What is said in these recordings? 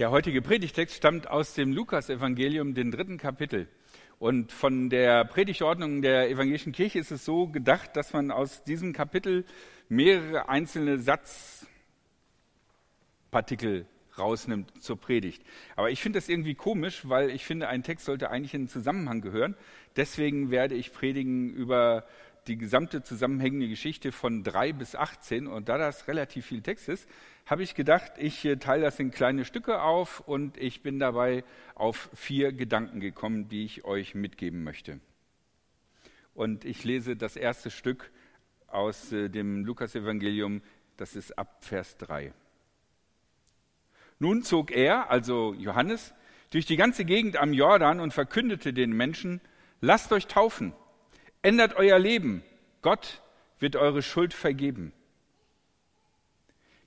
Der heutige Predigtext stammt aus dem Lukasevangelium, den dritten Kapitel. Und von der Predigtordnung der evangelischen Kirche ist es so gedacht, dass man aus diesem Kapitel mehrere einzelne Satzpartikel rausnimmt zur Predigt. Aber ich finde das irgendwie komisch, weil ich finde, ein Text sollte eigentlich in den Zusammenhang gehören. Deswegen werde ich predigen über die gesamte zusammenhängende Geschichte von 3 bis 18. Und da das relativ viel Text ist, habe ich gedacht, ich äh, teile das in kleine Stücke auf und ich bin dabei auf vier Gedanken gekommen, die ich euch mitgeben möchte. Und ich lese das erste Stück aus äh, dem Lukasevangelium, das ist ab Vers 3. Nun zog er, also Johannes, durch die ganze Gegend am Jordan und verkündete den Menschen, lasst euch taufen Ändert euer Leben. Gott wird eure Schuld vergeben.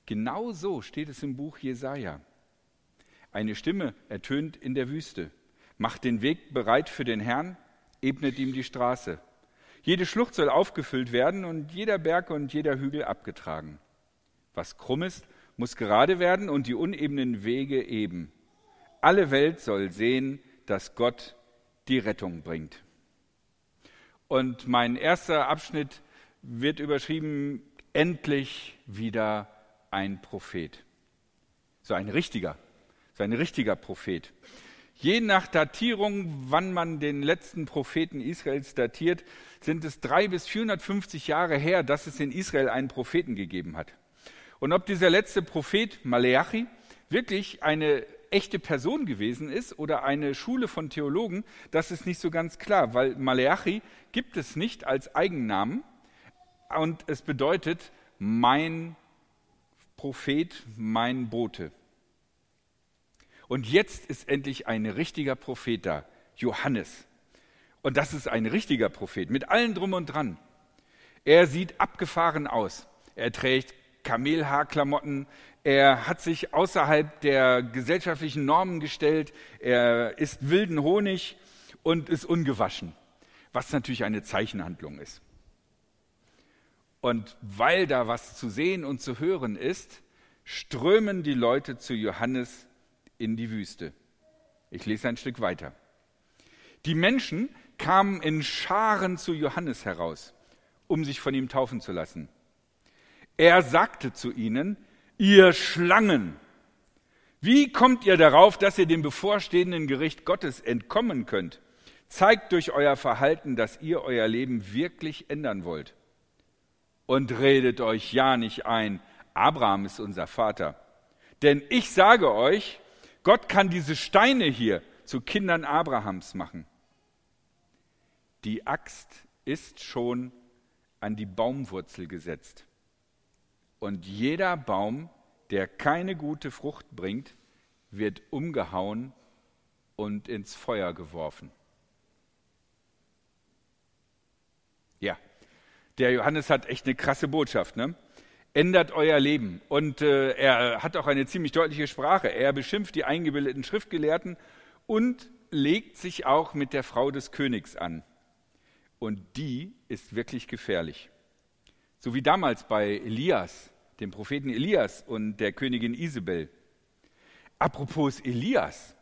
Genau so steht es im Buch Jesaja. Eine Stimme ertönt in der Wüste. Macht den Weg bereit für den Herrn, ebnet ihm die Straße. Jede Schlucht soll aufgefüllt werden und jeder Berg und jeder Hügel abgetragen. Was krumm ist, muss gerade werden und die unebenen Wege eben. Alle Welt soll sehen, dass Gott die Rettung bringt. Und mein erster Abschnitt wird überschrieben, endlich wieder ein Prophet. So ein richtiger, so ein richtiger Prophet. Je nach Datierung, wann man den letzten Propheten Israels datiert, sind es drei bis 450 Jahre her, dass es in Israel einen Propheten gegeben hat. Und ob dieser letzte Prophet Maleachi wirklich eine echte Person gewesen ist oder eine Schule von Theologen, das ist nicht so ganz klar, weil Maleachi gibt es nicht als Eigennamen und es bedeutet mein Prophet, mein Bote. Und jetzt ist endlich ein richtiger Prophet da, Johannes. Und das ist ein richtiger Prophet mit allen drum und dran. Er sieht abgefahren aus. Er trägt Kamelhaarklamotten. Er hat sich außerhalb der gesellschaftlichen Normen gestellt. Er isst wilden Honig und ist ungewaschen, was natürlich eine Zeichenhandlung ist. Und weil da was zu sehen und zu hören ist, strömen die Leute zu Johannes in die Wüste. Ich lese ein Stück weiter. Die Menschen kamen in Scharen zu Johannes heraus, um sich von ihm taufen zu lassen. Er sagte zu ihnen, ihr Schlangen, wie kommt ihr darauf, dass ihr dem bevorstehenden Gericht Gottes entkommen könnt? Zeigt durch euer Verhalten, dass ihr euer Leben wirklich ändern wollt. Und redet euch ja nicht ein, Abraham ist unser Vater. Denn ich sage euch, Gott kann diese Steine hier zu Kindern Abrahams machen. Die Axt ist schon an die Baumwurzel gesetzt. Und jeder Baum, der keine gute Frucht bringt, wird umgehauen und ins Feuer geworfen. Ja, der Johannes hat echt eine krasse Botschaft. Ne? Ändert euer Leben. Und äh, er hat auch eine ziemlich deutliche Sprache. Er beschimpft die eingebildeten Schriftgelehrten und legt sich auch mit der Frau des Königs an. Und die ist wirklich gefährlich. So wie damals bei Elias dem Propheten Elias und der Königin Isabel. Apropos Elias,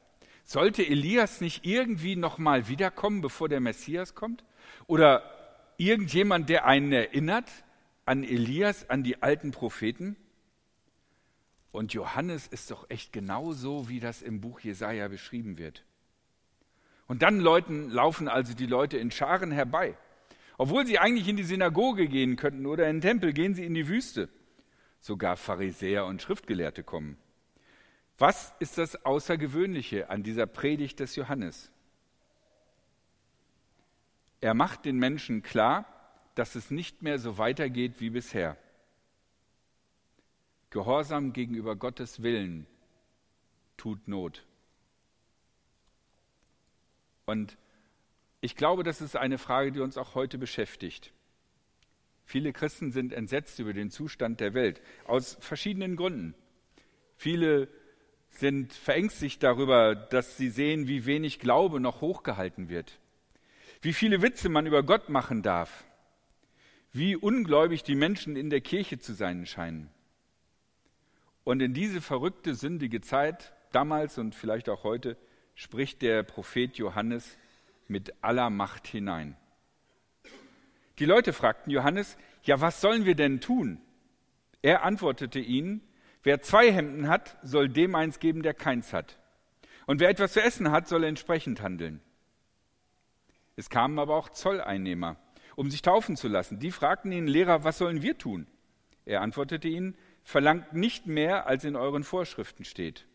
sollte Elias nicht irgendwie nochmal wiederkommen, bevor der Messias kommt? Oder irgendjemand, der einen erinnert an Elias, an die alten Propheten? Und Johannes ist doch echt genauso, wie das im Buch Jesaja beschrieben wird. Und dann Leuten, laufen also die Leute in Scharen herbei. Obwohl sie eigentlich in die Synagoge gehen könnten oder in den Tempel, gehen sie in die Wüste sogar Pharisäer und Schriftgelehrte kommen. Was ist das Außergewöhnliche an dieser Predigt des Johannes? Er macht den Menschen klar, dass es nicht mehr so weitergeht wie bisher. Gehorsam gegenüber Gottes Willen tut Not. Und ich glaube, das ist eine Frage, die uns auch heute beschäftigt. Viele Christen sind entsetzt über den Zustand der Welt aus verschiedenen Gründen. Viele sind verängstigt darüber, dass sie sehen, wie wenig Glaube noch hochgehalten wird, wie viele Witze man über Gott machen darf, wie ungläubig die Menschen in der Kirche zu sein scheinen. Und in diese verrückte, sündige Zeit damals und vielleicht auch heute, spricht der Prophet Johannes mit aller Macht hinein. Die Leute fragten Johannes, ja, was sollen wir denn tun? Er antwortete ihnen, wer zwei Hemden hat, soll dem eins geben, der keins hat. Und wer etwas zu essen hat, soll entsprechend handeln. Es kamen aber auch Zolleinnehmer, um sich taufen zu lassen. Die fragten ihn, Lehrer, was sollen wir tun? Er antwortete ihnen, verlangt nicht mehr, als in euren Vorschriften steht.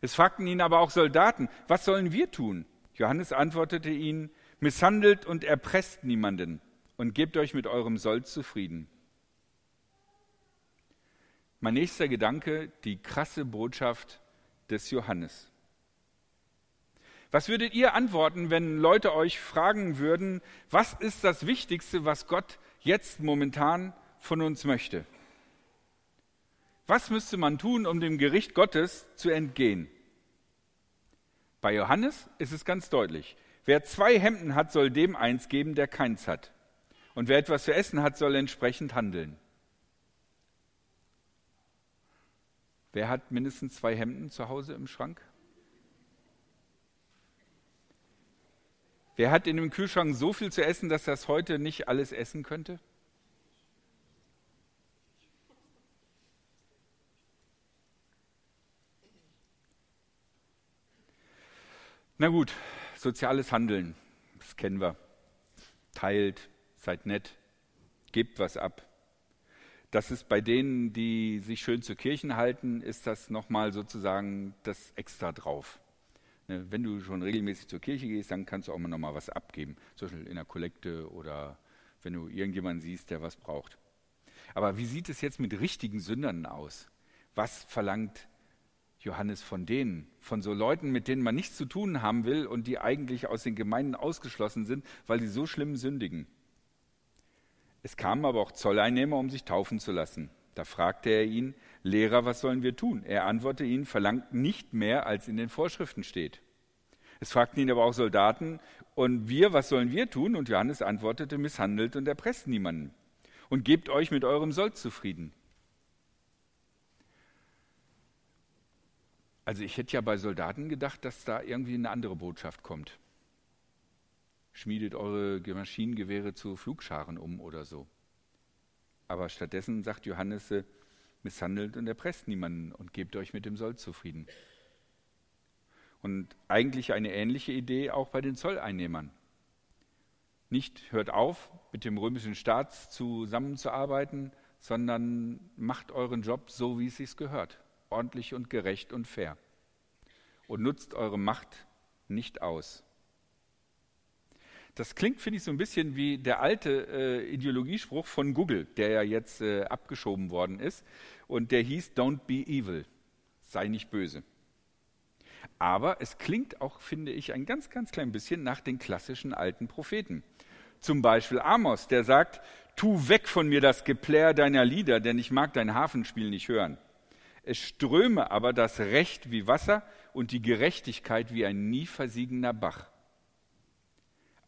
Es fragten ihn aber auch Soldaten, was sollen wir tun? Johannes antwortete ihnen, misshandelt und erpresst niemanden und gebt euch mit eurem Sold zufrieden. Mein nächster Gedanke, die krasse Botschaft des Johannes. Was würdet ihr antworten, wenn Leute euch fragen würden, was ist das Wichtigste, was Gott jetzt momentan von uns möchte? Was müsste man tun, um dem Gericht Gottes zu entgehen? Bei Johannes ist es ganz deutlich. Wer zwei Hemden hat, soll dem eins geben, der keins hat. Und wer etwas zu essen hat, soll entsprechend handeln. Wer hat mindestens zwei Hemden zu Hause im Schrank? Wer hat in dem Kühlschrank so viel zu essen, dass es heute nicht alles essen könnte? Na gut, soziales Handeln, das kennen wir. Teilt, seid nett, gebt was ab. Das ist bei denen, die sich schön zu Kirchen halten, ist das nochmal sozusagen das extra drauf. Ne, wenn du schon regelmäßig zur Kirche gehst, dann kannst du auch mal nochmal was abgeben. Zum Beispiel in der Kollekte oder wenn du irgendjemanden siehst, der was braucht. Aber wie sieht es jetzt mit richtigen Sündern aus? Was verlangt Johannes von denen, von so Leuten, mit denen man nichts zu tun haben will und die eigentlich aus den Gemeinden ausgeschlossen sind, weil sie so schlimm sündigen? Es kamen aber auch Zolleinnehmer, um sich taufen zu lassen. Da fragte er ihn, Lehrer, was sollen wir tun? Er antwortete ihnen, verlangt nicht mehr, als in den Vorschriften steht. Es fragten ihn aber auch Soldaten, und wir, was sollen wir tun? Und Johannes antwortete, misshandelt und erpresst niemanden. Und gebt euch mit eurem Sold zufrieden. Also ich hätte ja bei Soldaten gedacht, dass da irgendwie eine andere Botschaft kommt. Schmiedet eure Maschinengewehre zu Flugscharen um oder so. Aber stattdessen sagt Johannes, äh, misshandelt und erpresst niemanden und gebt euch mit dem Soll zufrieden. Und eigentlich eine ähnliche Idee auch bei den Zolleinnehmern. Nicht hört auf, mit dem römischen Staat zusammenzuarbeiten, sondern macht euren Job so, wie es sich gehört, ordentlich und gerecht und fair. Und nutzt eure Macht nicht aus. Das klingt, finde ich, so ein bisschen wie der alte äh, Ideologiespruch von Google, der ja jetzt äh, abgeschoben worden ist. Und der hieß Don't be evil, sei nicht böse. Aber es klingt auch, finde ich, ein ganz, ganz klein bisschen nach den klassischen alten Propheten. Zum Beispiel Amos, der sagt, tu weg von mir das Geplär deiner Lieder, denn ich mag dein Hafenspiel nicht hören. Es ströme aber das Recht wie Wasser und die Gerechtigkeit wie ein nie versiegender Bach.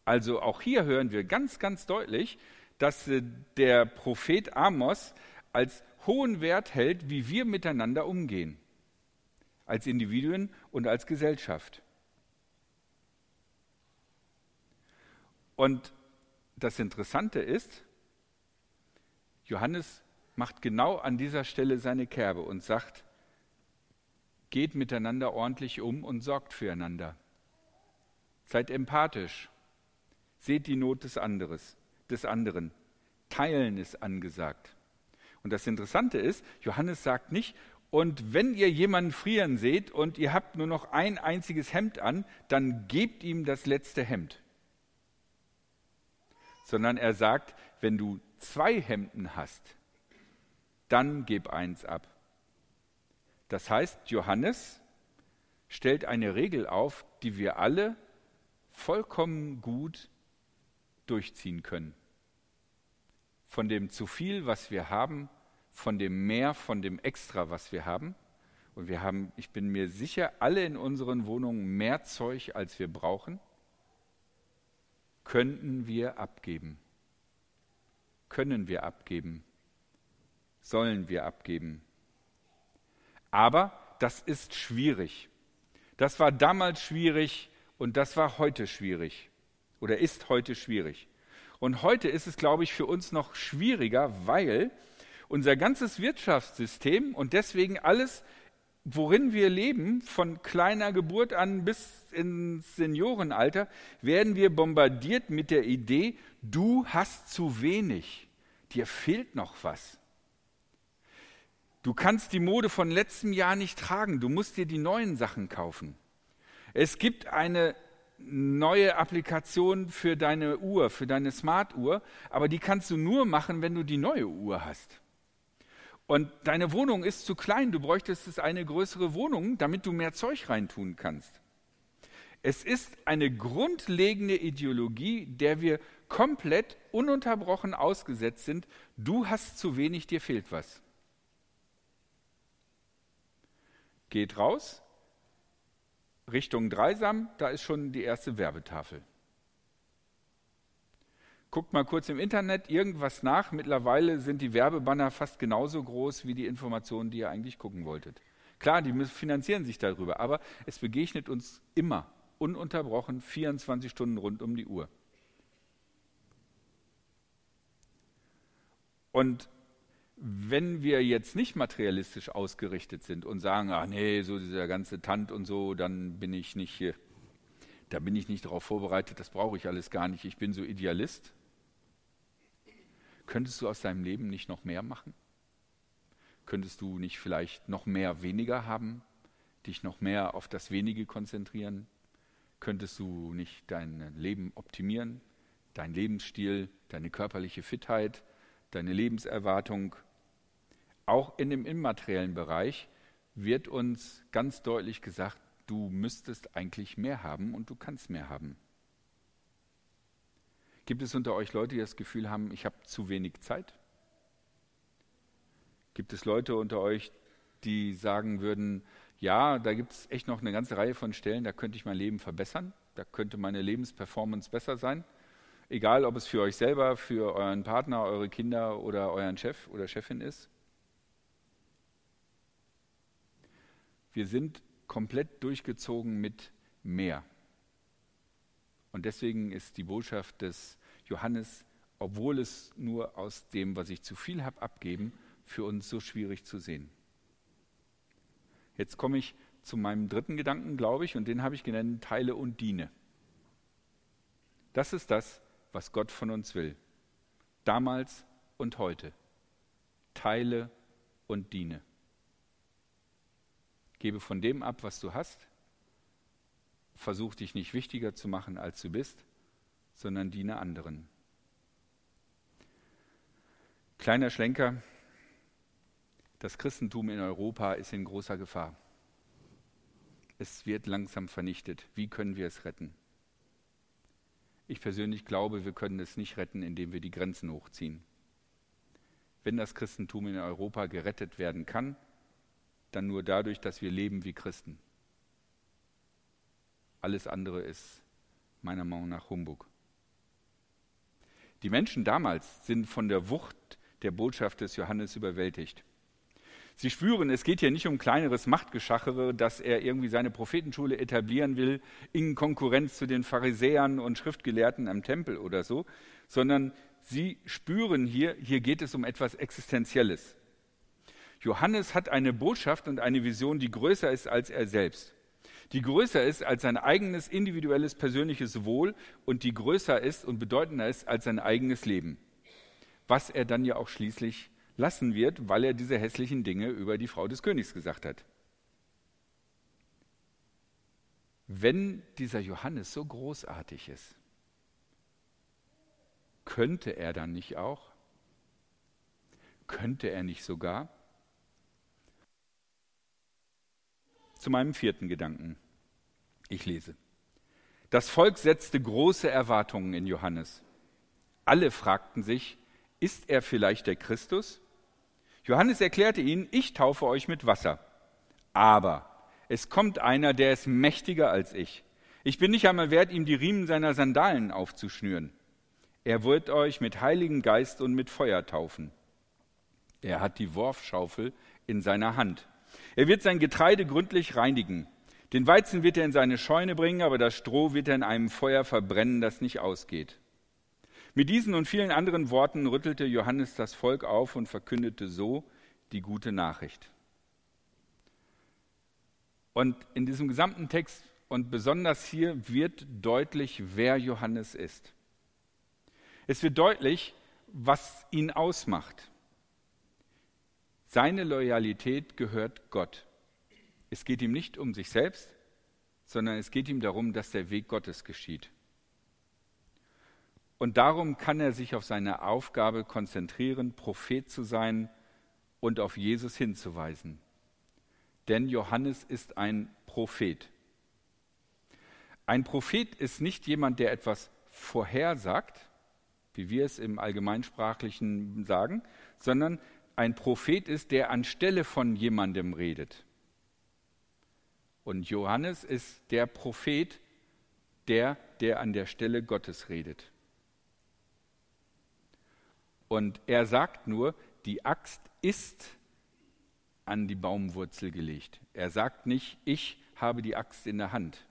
Also auch hier hören wir ganz, ganz deutlich, dass äh, der Prophet Amos als hohen Wert hält, wie wir miteinander umgehen, als Individuen und als Gesellschaft. Und das Interessante ist, Johannes macht genau an dieser Stelle seine Kerbe und sagt, geht miteinander ordentlich um und sorgt füreinander. Seid empathisch, Seht die Not des, anderes, des anderen. Teilen ist angesagt. Und das Interessante ist, Johannes sagt nicht, und wenn ihr jemanden frieren seht und ihr habt nur noch ein einziges Hemd an, dann gebt ihm das letzte Hemd. Sondern er sagt, wenn du zwei Hemden hast, dann gib eins ab. Das heißt, Johannes stellt eine Regel auf, die wir alle vollkommen gut durchziehen können. Von dem zu viel, was wir haben, von dem mehr, von dem extra, was wir haben. Und wir haben, ich bin mir sicher, alle in unseren Wohnungen mehr Zeug, als wir brauchen, könnten wir abgeben. Können wir abgeben. Sollen wir abgeben. Aber das ist schwierig. Das war damals schwierig und das war heute schwierig oder ist heute schwierig. Und heute ist es, glaube ich, für uns noch schwieriger, weil unser ganzes Wirtschaftssystem und deswegen alles, worin wir leben, von kleiner Geburt an bis ins Seniorenalter, werden wir bombardiert mit der Idee, du hast zu wenig, dir fehlt noch was. Du kannst die Mode von letztem Jahr nicht tragen, du musst dir die neuen Sachen kaufen. Es gibt eine neue Applikation für deine Uhr, für deine Smart-Uhr, aber die kannst du nur machen, wenn du die neue Uhr hast. Und deine Wohnung ist zu klein, du bräuchtest eine größere Wohnung, damit du mehr Zeug reintun kannst. Es ist eine grundlegende Ideologie, der wir komplett ununterbrochen ausgesetzt sind. Du hast zu wenig, dir fehlt was. Geht raus, Richtung Dreisam, da ist schon die erste Werbetafel. Guckt mal kurz im Internet irgendwas nach. Mittlerweile sind die Werbebanner fast genauso groß wie die Informationen, die ihr eigentlich gucken wolltet. Klar, die finanzieren sich darüber, aber es begegnet uns immer, ununterbrochen, 24 Stunden rund um die Uhr. Und wenn wir jetzt nicht materialistisch ausgerichtet sind und sagen, ach nee, so dieser ganze Tant und so, dann bin ich nicht, da bin ich nicht darauf vorbereitet, das brauche ich alles gar nicht, ich bin so Idealist. Könntest du aus deinem Leben nicht noch mehr machen? Könntest du nicht vielleicht noch mehr weniger haben, dich noch mehr auf das Wenige konzentrieren? Könntest du nicht dein Leben optimieren, dein Lebensstil, deine körperliche Fitheit, deine Lebenserwartung auch in dem immateriellen Bereich wird uns ganz deutlich gesagt, du müsstest eigentlich mehr haben und du kannst mehr haben. Gibt es unter euch Leute, die das Gefühl haben, ich habe zu wenig Zeit? Gibt es Leute unter euch, die sagen würden, ja, da gibt es echt noch eine ganze Reihe von Stellen, da könnte ich mein Leben verbessern, da könnte meine Lebensperformance besser sein? Egal, ob es für euch selber, für euren Partner, eure Kinder oder euren Chef oder Chefin ist. Wir sind komplett durchgezogen mit mehr. Und deswegen ist die Botschaft des Johannes, obwohl es nur aus dem, was ich zu viel habe, abgeben, für uns so schwierig zu sehen. Jetzt komme ich zu meinem dritten Gedanken, glaube ich, und den habe ich genannt, teile und diene. Das ist das, was Gott von uns will. Damals und heute. Teile und diene. Gebe von dem ab, was du hast. Versuch dich nicht wichtiger zu machen, als du bist, sondern diene anderen. Kleiner Schlenker. Das Christentum in Europa ist in großer Gefahr. Es wird langsam vernichtet. Wie können wir es retten? Ich persönlich glaube, wir können es nicht retten, indem wir die Grenzen hochziehen. Wenn das Christentum in Europa gerettet werden kann, dann nur dadurch, dass wir leben wie Christen. Alles andere ist meiner Meinung nach Humbug. Die Menschen damals sind von der Wucht der Botschaft des Johannes überwältigt. Sie spüren, es geht hier nicht um kleineres Machtgeschachere, dass er irgendwie seine Prophetenschule etablieren will in Konkurrenz zu den Pharisäern und Schriftgelehrten am Tempel oder so, sondern sie spüren hier, hier geht es um etwas Existenzielles. Johannes hat eine Botschaft und eine Vision, die größer ist als er selbst. Die größer ist als sein eigenes individuelles persönliches Wohl und die größer ist und bedeutender ist als sein eigenes Leben. Was er dann ja auch schließlich lassen wird, weil er diese hässlichen Dinge über die Frau des Königs gesagt hat. Wenn dieser Johannes so großartig ist, könnte er dann nicht auch? Könnte er nicht sogar? Zu meinem vierten Gedanken. Ich lese. Das Volk setzte große Erwartungen in Johannes. Alle fragten sich, ist er vielleicht der Christus? Johannes erklärte ihnen, ich taufe euch mit Wasser. Aber es kommt einer, der ist mächtiger als ich. Ich bin nicht einmal wert, ihm die Riemen seiner Sandalen aufzuschnüren. Er wird euch mit Heiligen Geist und mit Feuer taufen. Er hat die Worfschaufel in seiner Hand. Er wird sein Getreide gründlich reinigen. Den Weizen wird er in seine Scheune bringen, aber das Stroh wird er in einem Feuer verbrennen, das nicht ausgeht. Mit diesen und vielen anderen Worten rüttelte Johannes das Volk auf und verkündete so die gute Nachricht. Und in diesem gesamten Text und besonders hier wird deutlich, wer Johannes ist. Es wird deutlich, was ihn ausmacht. Seine Loyalität gehört Gott. Es geht ihm nicht um sich selbst, sondern es geht ihm darum, dass der Weg Gottes geschieht. Und darum kann er sich auf seine Aufgabe konzentrieren, Prophet zu sein und auf Jesus hinzuweisen. Denn Johannes ist ein Prophet. Ein Prophet ist nicht jemand, der etwas vorhersagt, wie wir es im Allgemeinsprachlichen sagen, sondern ein Prophet ist, der anstelle von jemandem redet. Und Johannes ist der Prophet, der, der an der Stelle Gottes redet. Und er sagt nur, die Axt ist an die Baumwurzel gelegt. Er sagt nicht, ich habe die Axt in der Hand.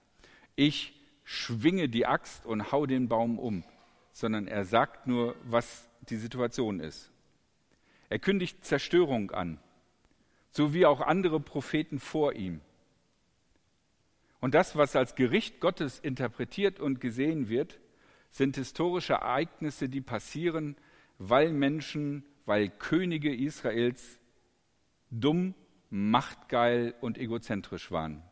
Ich schwinge die Axt und hau den Baum um, sondern er sagt nur, was die Situation ist. Er kündigt Zerstörung an, so wie auch andere Propheten vor ihm. Und das, was als Gericht Gottes interpretiert und gesehen wird, sind historische Ereignisse, die passieren, weil Menschen, weil Könige Israels dumm, machtgeil und egozentrisch waren.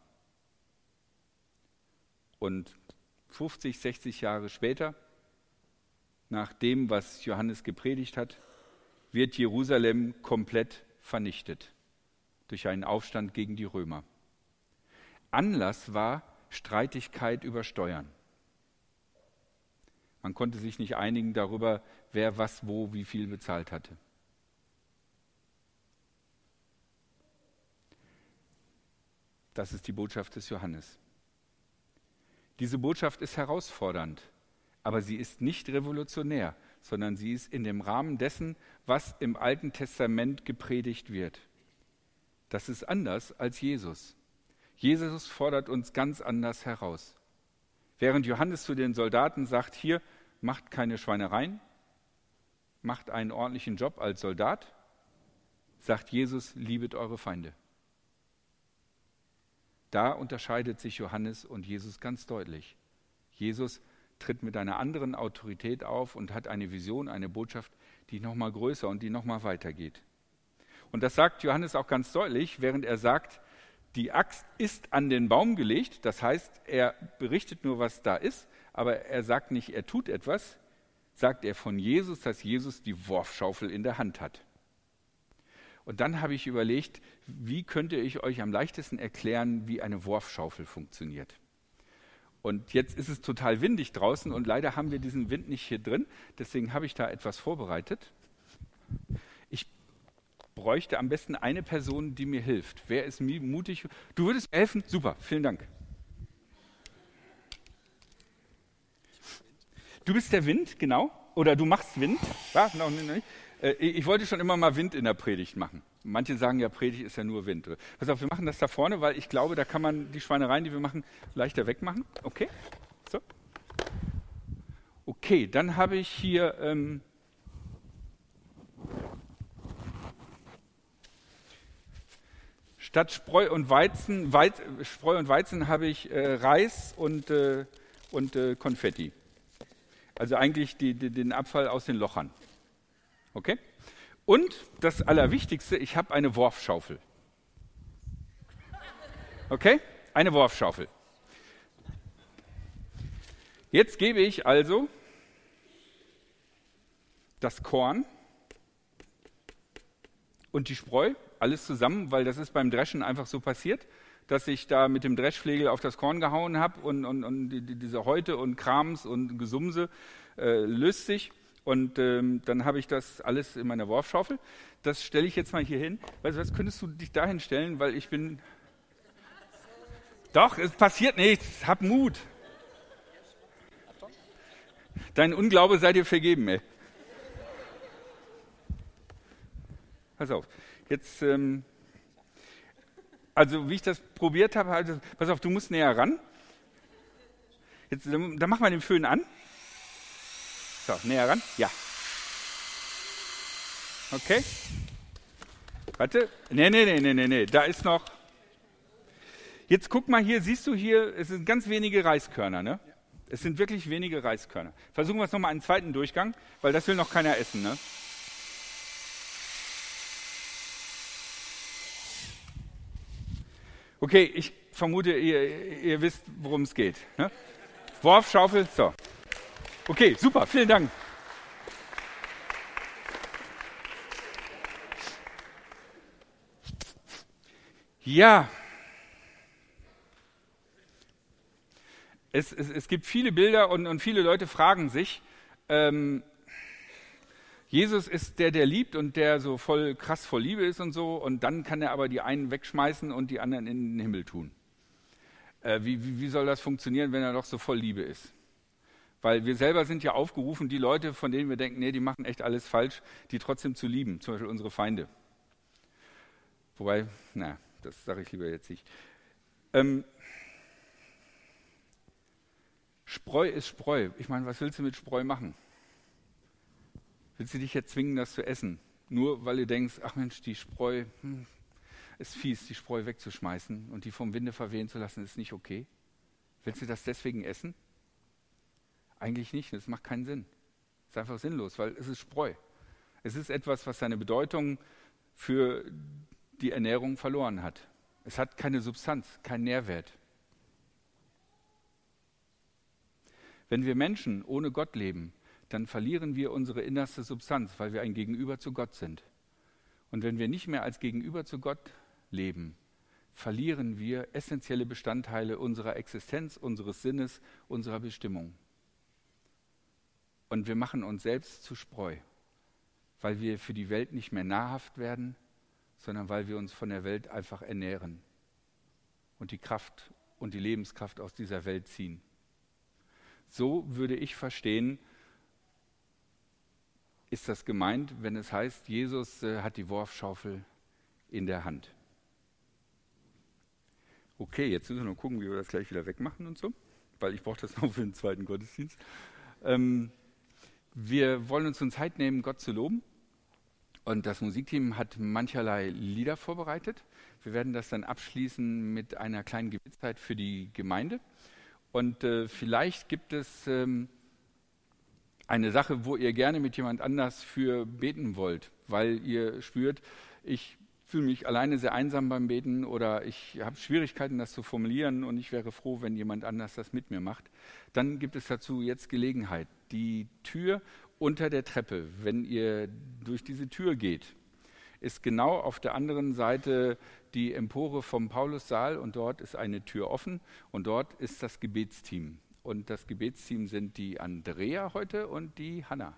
Und 50, 60 Jahre später, nach dem, was Johannes gepredigt hat, wird Jerusalem komplett vernichtet durch einen Aufstand gegen die Römer. Anlass war Streitigkeit über Steuern. Man konnte sich nicht einigen darüber, wer was, wo, wie viel bezahlt hatte. Das ist die Botschaft des Johannes. Diese Botschaft ist herausfordernd, aber sie ist nicht revolutionär, sondern sie ist in dem Rahmen dessen, was im Alten Testament gepredigt wird. Das ist anders als Jesus. Jesus fordert uns ganz anders heraus. Während Johannes zu den Soldaten sagt, hier, macht keine Schweinereien, macht einen ordentlichen Job als Soldat, sagt Jesus, liebet eure Feinde. Da unterscheidet sich Johannes und Jesus ganz deutlich. Jesus tritt mit einer anderen Autorität auf und hat eine Vision, eine Botschaft, die noch mal größer und die noch mal weitergeht. Und das sagt Johannes auch ganz deutlich, während er sagt, die Axt ist an den Baum gelegt, das heißt, er berichtet nur, was da ist, aber er sagt nicht, er tut etwas, sagt er von Jesus, dass Jesus die Worfschaufel in der Hand hat. Und dann habe ich überlegt, wie könnte ich euch am leichtesten erklären, wie eine Worfschaufel funktioniert. Und jetzt ist es total windig draußen und leider haben wir diesen Wind nicht hier drin. Deswegen habe ich da etwas vorbereitet bräuchte am besten eine Person, die mir hilft. Wer ist mutig? Du würdest mir helfen? Super, vielen Dank. Du bist der Wind, genau. Oder du machst Wind. Ja, no, no, no. Ich wollte schon immer mal Wind in der Predigt machen. Manche sagen ja, Predigt ist ja nur Wind. Pass auf, wir machen das da vorne, weil ich glaube, da kann man die Schweinereien, die wir machen, leichter wegmachen. Okay? So. Okay, dann habe ich hier ähm, Statt Spreu und Weizen, Weiz, Spreu und Weizen habe ich äh, Reis und, äh, und äh, Konfetti. Also eigentlich die, die, den Abfall aus den Lochern. Okay? Und das Allerwichtigste, ich habe eine Worfschaufel. Okay? Eine Worfschaufel. Jetzt gebe ich also das Korn und die Spreu alles zusammen, weil das ist beim Dreschen einfach so passiert, dass ich da mit dem Dreschflegel auf das Korn gehauen habe und, und, und diese Häute und Krams und Gesumse äh, löst sich. Und ähm, dann habe ich das alles in meiner Worfschaufel. Das stelle ich jetzt mal hier hin. Weißt du was, könntest du dich dahin stellen, weil ich bin. Doch, es passiert nichts. Hab Mut. Dein Unglaube sei dir vergeben, ey. Pass auf. Jetzt, ähm, Also wie ich das probiert habe, also, pass auf, du musst näher ran. Jetzt, dann, dann mach mal den Föhn an. So, näher ran. Ja. Okay. Warte. Nee, nee, nee, nee, nee, nee. Da ist noch. Jetzt guck mal hier, siehst du hier, es sind ganz wenige Reiskörner, ne? Es sind wirklich wenige Reiskörner. Versuchen wir es nochmal einen zweiten Durchgang, weil das will noch keiner essen, ne? Okay, ich vermute, ihr, ihr wisst, worum es geht. Ne? Worf, Schaufel, so. Okay, super, vielen Dank. Ja, es, es, es gibt viele Bilder und, und viele Leute fragen sich, ähm, Jesus ist der, der liebt und der so voll krass voll Liebe ist und so, und dann kann er aber die einen wegschmeißen und die anderen in den Himmel tun. Äh, wie, wie, wie soll das funktionieren, wenn er doch so voll Liebe ist? Weil wir selber sind ja aufgerufen, die Leute, von denen wir denken, nee, die machen echt alles falsch, die trotzdem zu lieben, zum Beispiel unsere Feinde. Wobei, na, das sage ich lieber jetzt nicht. Ähm, Spreu ist Spreu. Ich meine, was willst du mit Spreu machen? Willst du dich jetzt zwingen, das zu essen? Nur weil du denkst, ach Mensch, die Spreu, hm, ist fies, die Spreu wegzuschmeißen und die vom Winde verwehen zu lassen, ist nicht okay. Willst du das deswegen essen? Eigentlich nicht, das macht keinen Sinn. Es ist einfach sinnlos, weil es ist Spreu. Es ist etwas, was seine Bedeutung für die Ernährung verloren hat. Es hat keine Substanz, keinen Nährwert. Wenn wir Menschen ohne Gott leben, dann verlieren wir unsere innerste Substanz, weil wir ein Gegenüber zu Gott sind. Und wenn wir nicht mehr als Gegenüber zu Gott leben, verlieren wir essentielle Bestandteile unserer Existenz, unseres Sinnes, unserer Bestimmung. Und wir machen uns selbst zu Spreu, weil wir für die Welt nicht mehr nahrhaft werden, sondern weil wir uns von der Welt einfach ernähren und die Kraft und die Lebenskraft aus dieser Welt ziehen. So würde ich verstehen, ist das gemeint, wenn es heißt, Jesus äh, hat die Worfschaufel in der Hand. Okay, jetzt müssen wir noch gucken, wie wir das gleich wieder wegmachen und so, weil ich brauche das noch für den zweiten Gottesdienst. Ähm, wir wollen uns eine Zeit nehmen, Gott zu loben. Und das Musikteam hat mancherlei Lieder vorbereitet. Wir werden das dann abschließen mit einer kleinen Gebetszeit für die Gemeinde. Und äh, vielleicht gibt es ähm, eine Sache, wo ihr gerne mit jemand anders für beten wollt, weil ihr spürt, ich fühle mich alleine sehr einsam beim Beten oder ich habe Schwierigkeiten, das zu formulieren und ich wäre froh, wenn jemand anders das mit mir macht. Dann gibt es dazu jetzt Gelegenheit. Die Tür unter der Treppe, wenn ihr durch diese Tür geht, ist genau auf der anderen Seite die Empore vom Paulussaal und dort ist eine Tür offen und dort ist das Gebetsteam. Und das Gebetsteam sind die Andrea heute und die Hanna.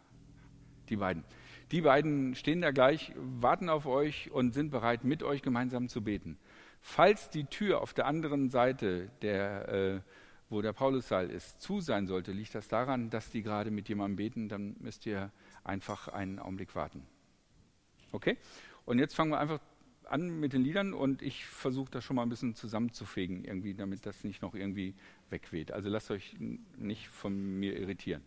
Die beiden. Die beiden stehen da gleich, warten auf euch und sind bereit, mit euch gemeinsam zu beten. Falls die Tür auf der anderen Seite, der, äh, wo der Paulussaal ist, zu sein sollte, liegt das daran, dass die gerade mit jemandem beten, dann müsst ihr einfach einen Augenblick warten. Okay? Und jetzt fangen wir einfach an mit den Liedern und ich versuche das schon mal ein bisschen zusammenzufegen, irgendwie, damit das nicht noch irgendwie wegweht. Also lasst euch nicht von mir irritieren.